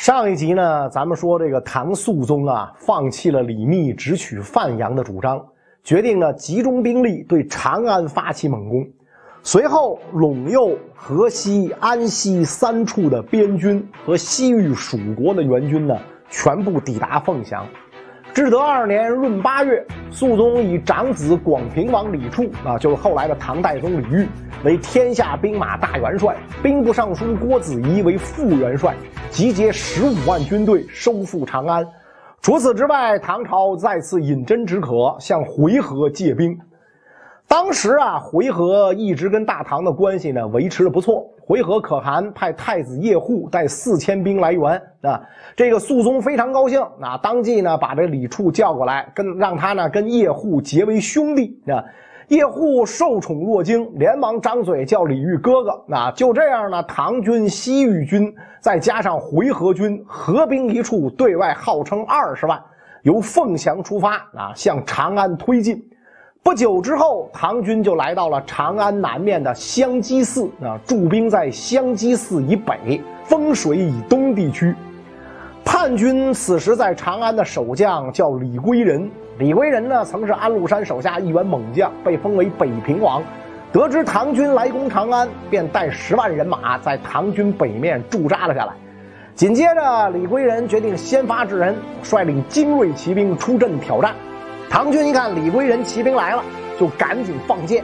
上一集呢，咱们说这个唐肃宗啊，放弃了李密直取范阳的主张，决定呢集中兵力对长安发起猛攻。随后，陇右、河西、安西三处的边军和西域蜀国的援军呢，全部抵达凤翔。至德二年闰八月，肃宗以长子广平王李处啊，就是后来的唐代宗李煜，为天下兵马大元帅，兵部尚书郭子仪为副元帅，集结十五万军队收复长安。除此之外，唐朝再次饮鸩止渴，向回纥借兵。当时啊，回纥一直跟大唐的关系呢维持的不错。回纥可汗派太子叶护带四千兵来援啊，这个肃宗非常高兴啊，当即呢把这李处叫过来，跟让他呢跟叶护结为兄弟啊。叶护受宠若惊，连忙张嘴叫李煜哥哥。啊就这样呢，唐军、西域军再加上回纥军合兵一处，对外号称二十万，由凤翔出发啊，向长安推进。不久之后，唐军就来到了长安南面的香积寺啊，驻兵在香积寺以北、丰水以东地区。叛军此时在长安的守将叫李归仁，李归仁呢曾是安禄山手下一员猛将，被封为北平王。得知唐军来攻长安，便带十万人马在唐军北面驻扎了下来。紧接着，李归仁决定先发制人，率领精锐骑兵出阵挑战。唐军一看李归仁骑兵来了，就赶紧放箭。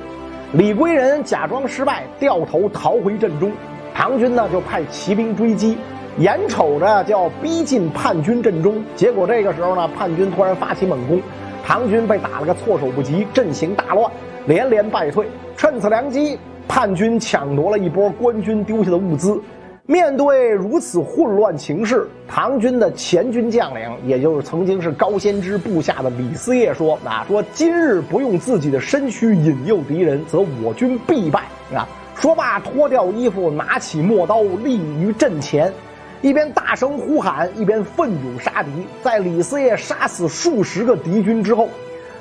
李归仁假装失败，掉头逃回阵中。唐军呢就派骑兵追击，眼瞅着就要逼近叛军阵中。结果这个时候呢，叛军突然发起猛攻，唐军被打了个措手不及，阵型大乱，连连败退。趁此良机，叛军抢夺了一波官军丢下的物资。面对如此混乱情势，唐军的前军将领，也就是曾经是高仙芝部下的李嗣业说：“啊，说今日不用自己的身躯引诱敌人，则我军必败。”啊，说罢脱掉衣服，拿起陌刀，立于阵前，一边大声呼喊，一边奋勇杀敌。在李嗣业杀死数十个敌军之后，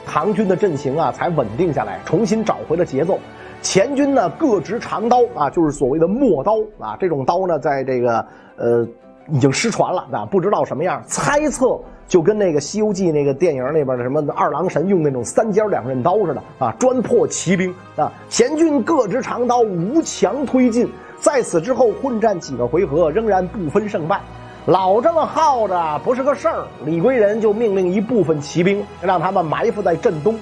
唐军的阵型啊才稳定下来，重新找回了节奏。前军呢各执长刀啊，就是所谓的陌刀啊。这种刀呢，在这个呃已经失传了啊，不知道什么样。猜测就跟那个《西游记》那个电影里边的什么二郎神用那种三尖两刃刀似的啊，专破骑兵啊。前军各执长刀，无强推进。在此之后，混战几个回合，仍然不分胜败。老这么耗着不是个事儿，李归仁就命令一部分骑兵，让他们埋伏在镇东。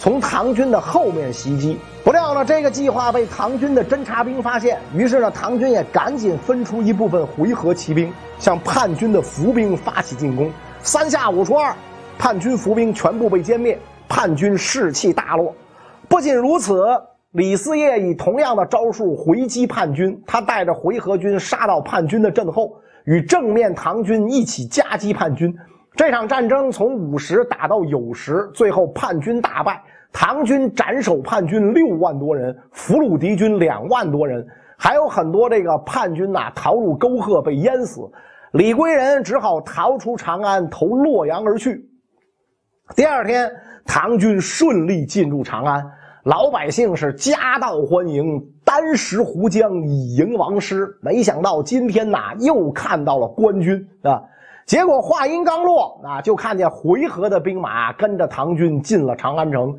从唐军的后面袭击，不料呢，这个计划被唐军的侦察兵发现，于是呢，唐军也赶紧分出一部分回纥骑兵，向叛军的伏兵发起进攻。三下五除二，叛军伏兵全部被歼灭，叛军士气大落。不仅如此，李嗣业以同样的招数回击叛军，他带着回纥军杀到叛军的阵后，与正面唐军一起夹击叛军。这场战争从午时打到酉时，最后叛军大败，唐军斩首叛军六万多人，俘虏敌军两万多人，还有很多这个叛军呐逃入沟壑被淹死，李归仁只好逃出长安，投洛阳而去。第二天，唐军顺利进入长安，老百姓是夹道欢迎，单食壶浆以迎王师。没想到今天呐，又看到了官军啊。结果话音刚落，啊，就看见回纥的兵马跟着唐军进了长安城。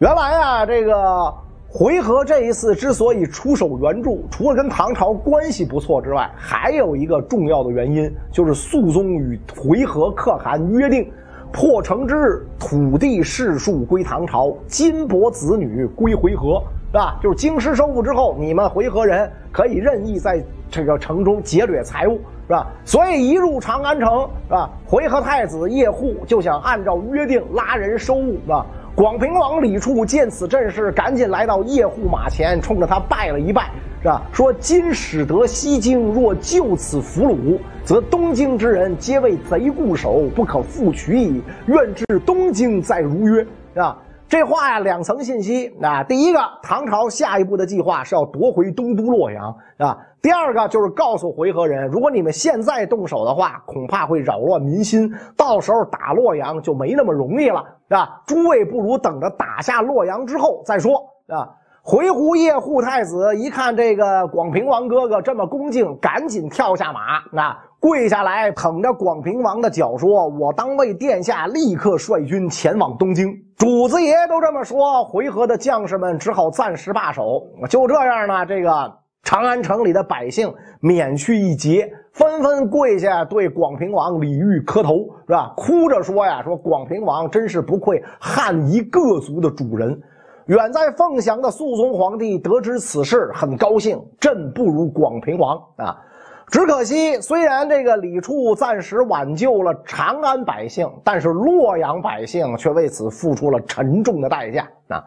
原来啊，这个回纥这一次之所以出手援助，除了跟唐朝关系不错之外，还有一个重要的原因，就是肃宗与回纥可汗约定，破城之日，土地士庶归唐朝，金帛子女归回纥，是吧？就是京师收复之后，你们回纥人可以任意在这个城中劫掠财物。是吧？所以一入长安城，是吧？回纥太子叶护就想按照约定拉人收物，是吧？广平王李处见此阵势，赶紧来到叶护马前，冲着他拜了一拜，是吧？说今使得西京，若就此俘虏，则东京之人皆为贼固守，不可复取矣。愿至东京再如约，是吧？这话呀，两层信息啊。第一个，唐朝下一步的计划是要夺回东都洛阳啊。第二个就是告诉回纥人，如果你们现在动手的话，恐怕会扰乱民心，到时候打洛阳就没那么容易了啊。诸位不如等着打下洛阳之后再说啊。回鹘叶护太子一看这个广平王哥哥这么恭敬，赶紧跳下马，那。跪下来捧着广平王的脚说：“我当为殿下立刻率军前往东京。”主子爷都这么说，回纥的将士们只好暂时罢手。就这样呢，这个长安城里的百姓免去一劫，纷纷跪下对广平王李煜磕头，是吧？哭着说呀：“说广平王真是不愧汉夷各族的主人。”远在凤翔的肃宗皇帝得知此事，很高兴，朕不如广平王啊。只可惜，虽然这个李处暂时挽救了长安百姓，但是洛阳百姓却为此付出了沉重的代价啊。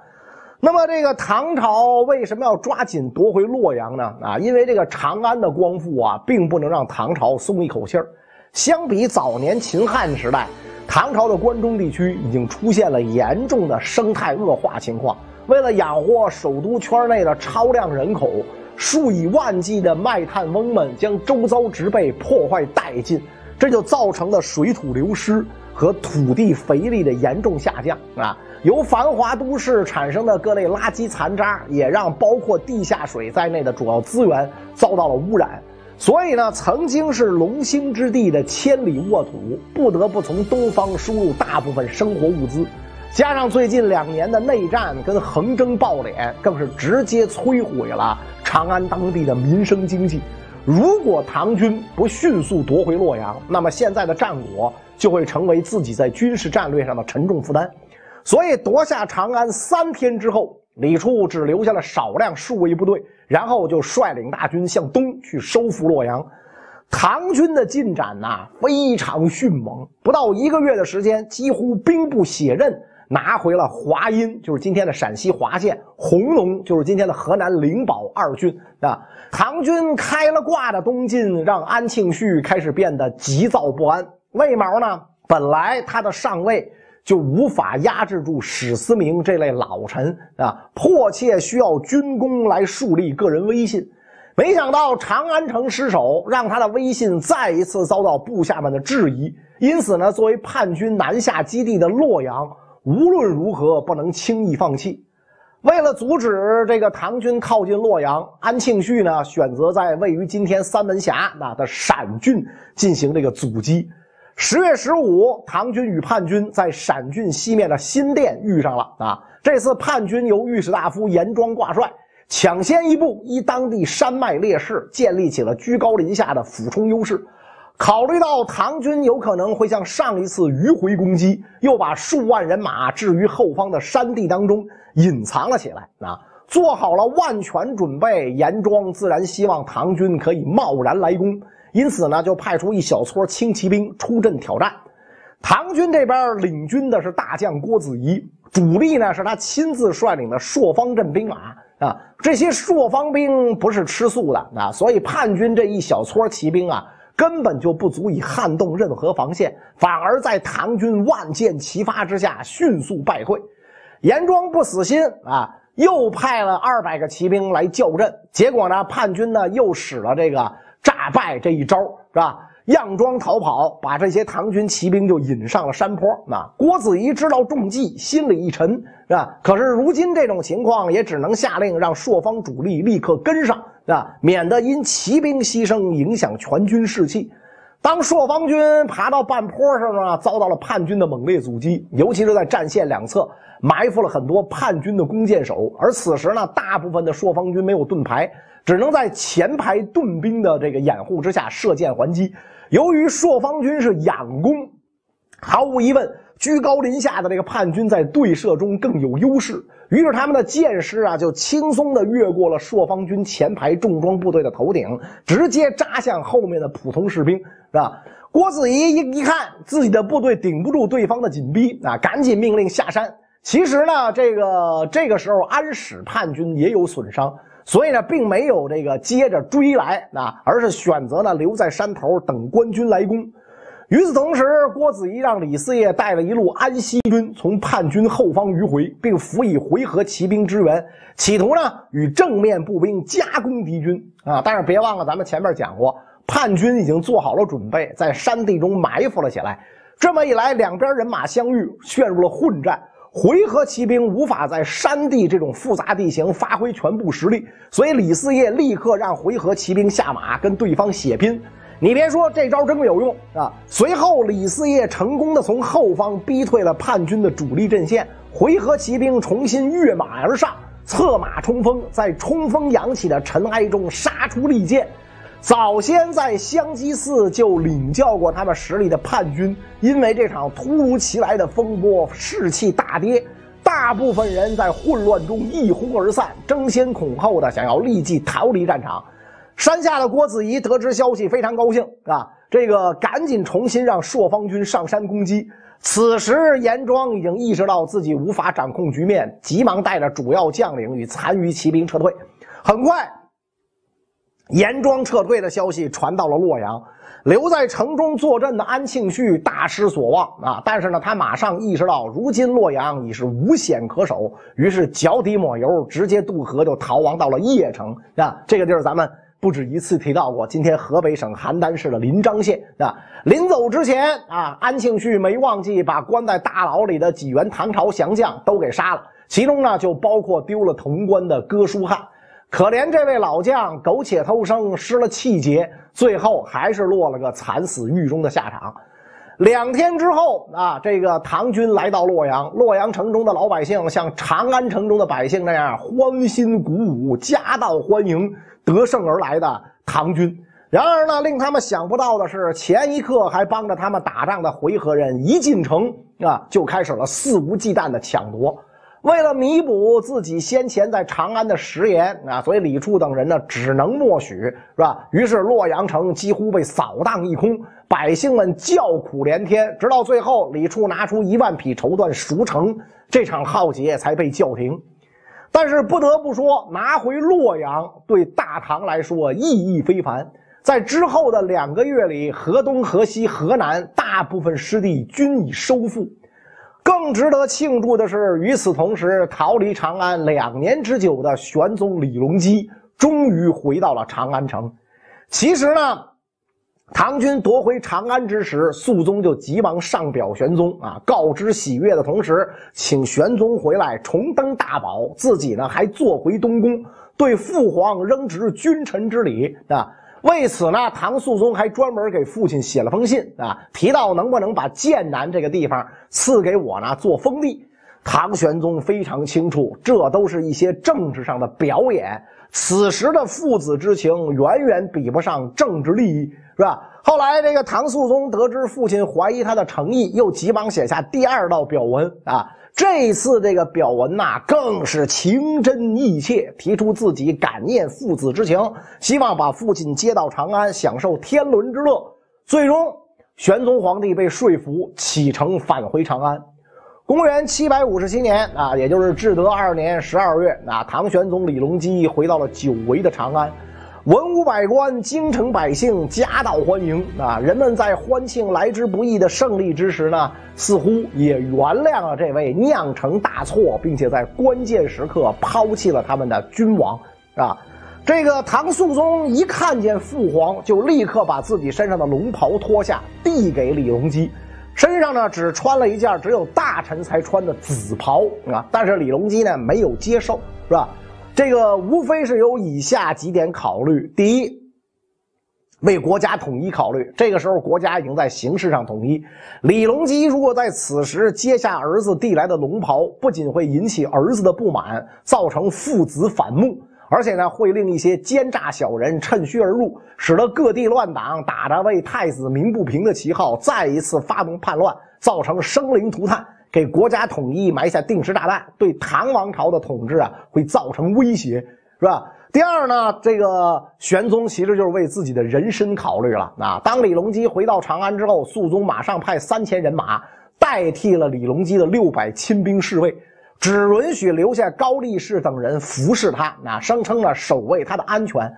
那么，这个唐朝为什么要抓紧夺回洛阳呢？啊，因为这个长安的光复啊，并不能让唐朝松一口气儿。相比早年秦汉时代，唐朝的关中地区已经出现了严重的生态恶化情况。为了养活首都圈内的超量人口。数以万计的卖炭翁们将周遭植被破坏殆尽，这就造成了水土流失和土地肥力的严重下降啊！由繁华都市产生的各类垃圾残渣，也让包括地下水在内的主要资源遭到了污染。所以呢，曾经是龙兴之地的千里沃土，不得不从东方输入大部分生活物资。加上最近两年的内战跟横征暴敛，更是直接摧毁了。长安当地的民生经济，如果唐军不迅速夺回洛阳，那么现在的战果就会成为自己在军事战略上的沉重负担。所以夺下长安三天之后，李处只留下了少量数位部队，然后就率领大军向东去收复洛阳。唐军的进展呐非常迅猛，不到一个月的时间，几乎兵不血刃。拿回了华阴，就是今天的陕西华县；弘农，就是今天的河南灵宝二郡啊。唐军开了挂的东进，让安庆绪开始变得急躁不安。为毛呢？本来他的上位就无法压制住史思明这类老臣啊，迫切需要军功来树立个人威信。没想到长安城失守，让他的威信再一次遭到部下们的质疑。因此呢，作为叛军南下基地的洛阳。无论如何不能轻易放弃。为了阻止这个唐军靠近洛阳，安庆绪呢选择在位于今天三门峡那的陕郡进行这个阻击。十月十五，唐军与叛军在陕郡西面的新店遇上了啊！这次叛军由御史大夫严庄挂帅，抢先一步依当地山脉劣势，建立起了居高临下的俯冲优势。考虑到唐军有可能会像上一次迂回攻击，又把数万人马置于后方的山地当中隐藏了起来。啊，做好了万全准备，严庄自然希望唐军可以贸然来攻，因此呢，就派出一小撮轻骑兵出阵挑战。唐军这边领军的是大将郭子仪，主力呢是他亲自率领的朔方阵兵马啊。这些朔方兵不是吃素的啊，所以叛军这一小撮骑兵啊。根本就不足以撼动任何防线，反而在唐军万箭齐发之下迅速败退。严庄不死心啊，又派了二百个骑兵来叫阵。结果呢，叛军呢又使了这个诈败这一招，是吧？佯装逃跑，把这些唐军骑兵就引上了山坡。那郭子仪知道中计，心里一沉，是吧？可是如今这种情况，也只能下令让朔方主力立刻跟上。啊，免得因骑兵牺牲影响全军士气。当朔方军爬到半坡上呢，遭到了叛军的猛烈阻击，尤其是在战线两侧埋伏了很多叛军的弓箭手。而此时呢，大部分的朔方军没有盾牌，只能在前排盾兵的这个掩护之下射箭还击。由于朔方军是仰攻，毫无疑问，居高临下的这个叛军在对射中更有优势。于是他们的箭矢啊，就轻松地越过了朔方军前排重装部队的头顶，直接扎向后面的普通士兵，是吧？郭子仪一一看自己的部队顶不住对方的紧逼啊，赶紧命令下山。其实呢，这个这个时候安史叛军也有损伤，所以呢，并没有这个接着追来啊，而是选择呢留在山头等官军来攻。与此同时，郭子仪让李嗣业带了一路安西军从叛军后方迂回，并辅以回纥骑兵支援，企图呢与正面步兵夹攻敌军啊！但是别忘了，咱们前面讲过，叛军已经做好了准备，在山地中埋伏了起来。这么一来，两边人马相遇，陷入了混战。回纥骑兵无法在山地这种复杂地形发挥全部实力，所以李嗣业立刻让回纥骑兵下马跟对方血拼。你别说，这招真有用啊！随后，李嗣业成功的从后方逼退了叛军的主力阵线，回纥骑兵重新跃马而上，策马冲锋，在冲锋扬起的尘埃中杀出利剑。早先在香积寺就领教过他们实力的叛军，因为这场突如其来的风波，士气大跌，大部分人在混乱中一哄而散，争先恐后的想要立即逃离战场。山下的郭子仪得知消息，非常高兴啊！这个赶紧重新让朔方军上山攻击。此时严庄已经意识到自己无法掌控局面，急忙带着主要将领与残余骑兵撤退。很快，严庄撤退的消息传到了洛阳，留在城中坐镇的安庆绪大失所望啊！但是呢，他马上意识到如今洛阳已是无险可守，于是脚底抹油，直接渡河就逃亡到了邺城啊！这个地儿咱们。不止一次提到过，今天河北省邯郸市的临漳县啊，临走之前啊，安庆绪没忘记把关在大牢里的几员唐朝降将都给杀了，其中呢就包括丢了潼关的哥舒翰。可怜这位老将苟且偷生，失了气节，最后还是落了个惨死狱中的下场。两天之后啊，这个唐军来到洛阳，洛阳城中的老百姓像长安城中的百姓那样欢欣鼓舞，夹道欢迎。得胜而来的唐军，然而呢，令他们想不到的是，前一刻还帮着他们打仗的回纥人，一进城啊，就开始了肆无忌惮的抢夺。为了弥补自己先前在长安的食言啊，所以李处等人呢，只能默许，是吧？于是洛阳城几乎被扫荡一空，百姓们叫苦连天。直到最后，李处拿出一万匹绸缎赎城，这场浩劫才被叫停。但是不得不说，拿回洛阳对大唐来说意义非凡。在之后的两个月里，河东、河西、河南大部分失地均已收复。更值得庆祝的是，与此同时，逃离长安两年之久的玄宗李隆基终于回到了长安城。其实呢。唐军夺回长安之时，肃宗就急忙上表玄宗啊，告知喜悦的同时，请玄宗回来重登大宝，自己呢还坐回东宫，对父皇仍执君臣之礼啊。为此呢，唐肃宗还专门给父亲写了封信啊，提到能不能把剑南这个地方赐给我呢做封地。唐玄宗非常清楚，这都是一些政治上的表演。此时的父子之情远远比不上政治利益。是吧？后来这个唐肃宗得知父亲怀疑他的诚意，又急忙写下第二道表文啊。这次这个表文呐，更是情真意切，提出自己感念父子之情，希望把父亲接到长安，享受天伦之乐。最终，玄宗皇帝被说服，启程返回长安。公元七百五十七年啊，也就是至德二年十二月啊，唐玄宗李隆基回到了久违的长安。文武百官、京城百姓夹道欢迎啊！人们在欢庆来之不易的胜利之时呢，似乎也原谅了这位酿成大错，并且在关键时刻抛弃了他们的君王啊！这个唐肃宗一看见父皇，就立刻把自己身上的龙袍脱下，递给李隆基，身上呢只穿了一件只有大臣才穿的紫袍啊！但是李隆基呢没有接受，是吧？这个无非是有以下几点考虑：第一，为国家统一考虑。这个时候，国家已经在形式上统一。李隆基如果在此时接下儿子递来的龙袍，不仅会引起儿子的不满，造成父子反目，而且呢，会令一些奸诈小人趁虚而入，使得各地乱党打着为太子鸣不平的旗号，再一次发动叛乱，造成生灵涂炭。给国家统一埋下定时炸弹，对唐王朝的统治啊会造成威胁，是吧？第二呢，这个玄宗其实就是为自己的人身考虑了啊。当李隆基回到长安之后，肃宗马上派三千人马代替了李隆基的六百亲兵侍卫，只允许留下高力士等人服侍他，啊，声称呢守卫他的安全。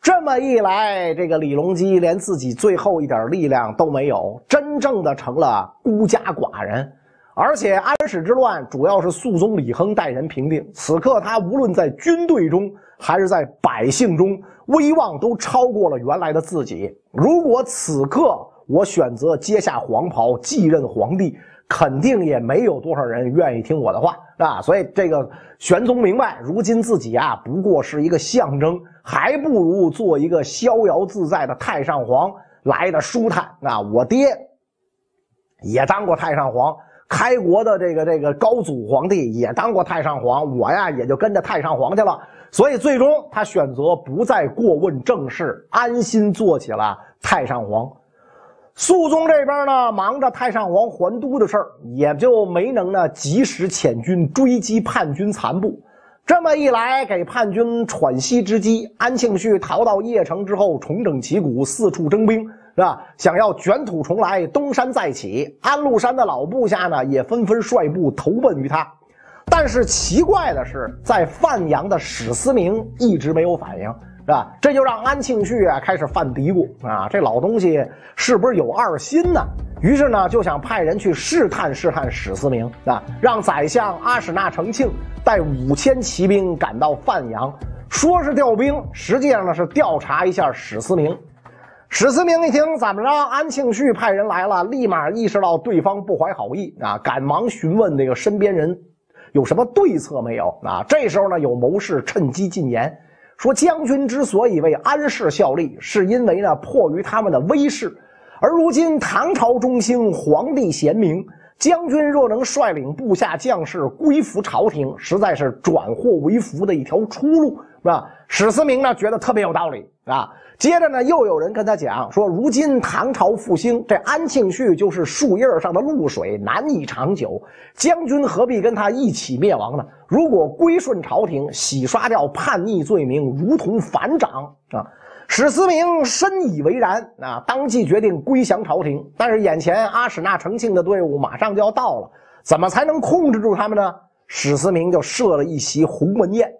这么一来，这个李隆基连自己最后一点力量都没有，真正的成了孤家寡人。而且安史之乱主要是肃宗李亨带人平定，此刻他无论在军队中还是在百姓中，威望都超过了原来的自己。如果此刻我选择接下黄袍继任皇帝，肯定也没有多少人愿意听我的话啊！所以这个玄宗明白，如今自己啊不过是一个象征，还不如做一个逍遥自在的太上皇。来的舒坦啊！我爹也当过太上皇，开国的这个这个高祖皇帝也当过太上皇，我呀也就跟着太上皇去了。所以最终他选择不再过问政事，安心做起了太上皇。肃宗这边呢，忙着太上皇还都的事儿，也就没能呢及时遣军追击叛军残部。这么一来，给叛军喘息之机。安庆绪逃到邺城之后，重整旗鼓，四处征兵，是吧？想要卷土重来，东山再起。安禄山的老部下呢，也纷纷率部投奔于他。但是奇怪的是，在范阳的史思明一直没有反应，是吧？这就让安庆绪啊开始犯嘀咕啊，这老东西是不是有二心呢？于是呢，就想派人去试探试探史思明啊，让宰相阿史那成庆带五千骑兵赶到范阳，说是调兵，实际上呢是调查一下史思明。史思明一听怎么着，安庆绪派人来了，立马意识到对方不怀好意啊，赶忙询问这个身边人有什么对策没有啊。这时候呢，有谋士趁机进言说，将军之所以为安氏效力，是因为呢迫于他们的威势。而如今唐朝中兴，皇帝贤明，将军若能率领部下将士归服朝廷，实在是转祸为福的一条出路，是吧？史思明呢觉得特别有道理啊。接着呢，又有人跟他讲说，如今唐朝复兴，这安庆绪就是树叶上的露水，难以长久。将军何必跟他一起灭亡呢？如果归顺朝廷，洗刷掉叛逆罪名，如同反掌啊。史思明深以为然啊，当即决定归降朝廷。但是眼前阿史那成庆的队伍马上就要到了，怎么才能控制住他们呢？史思明就设了一席鸿门宴。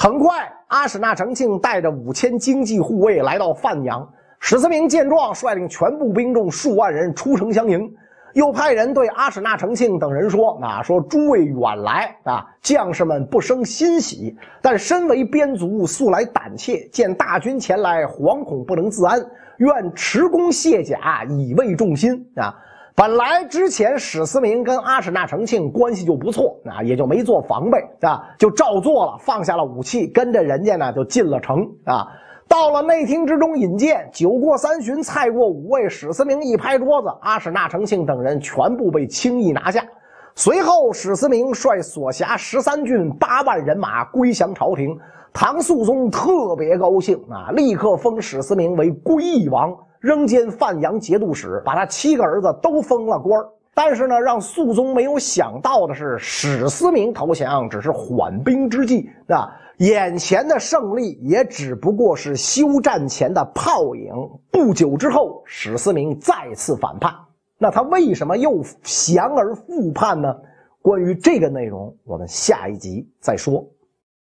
很快，阿史那成庆带着五千经济护卫来到范阳。史思明见状，率领全部兵众数万人出城相迎。又派人对阿史那成庆等人说：“啊，说诸位远来啊，将士们不生欣喜，但身为边卒，素来胆怯，见大军前来，惶恐不能自安，愿持弓卸甲，以慰众心啊。”本来之前史思明跟阿史那成庆关系就不错啊，也就没做防备啊，就照做了，放下了武器，跟着人家呢就进了城啊。到了内厅之中引荐，酒过三巡，菜过五味，史思明一拍桌子，阿史那成庆等人全部被轻易拿下。随后，史思明率所辖十三郡八万人马归降朝廷。唐肃宗特别高兴啊，立刻封史思明为归义王，仍兼范阳节度使，把他七个儿子都封了官但是呢，让肃宗没有想到的是，史思明投降只是缓兵之计啊。眼前的胜利也只不过是休战前的泡影。不久之后，史思明再次反叛。那他为什么又降而复叛呢？关于这个内容，我们下一集再说。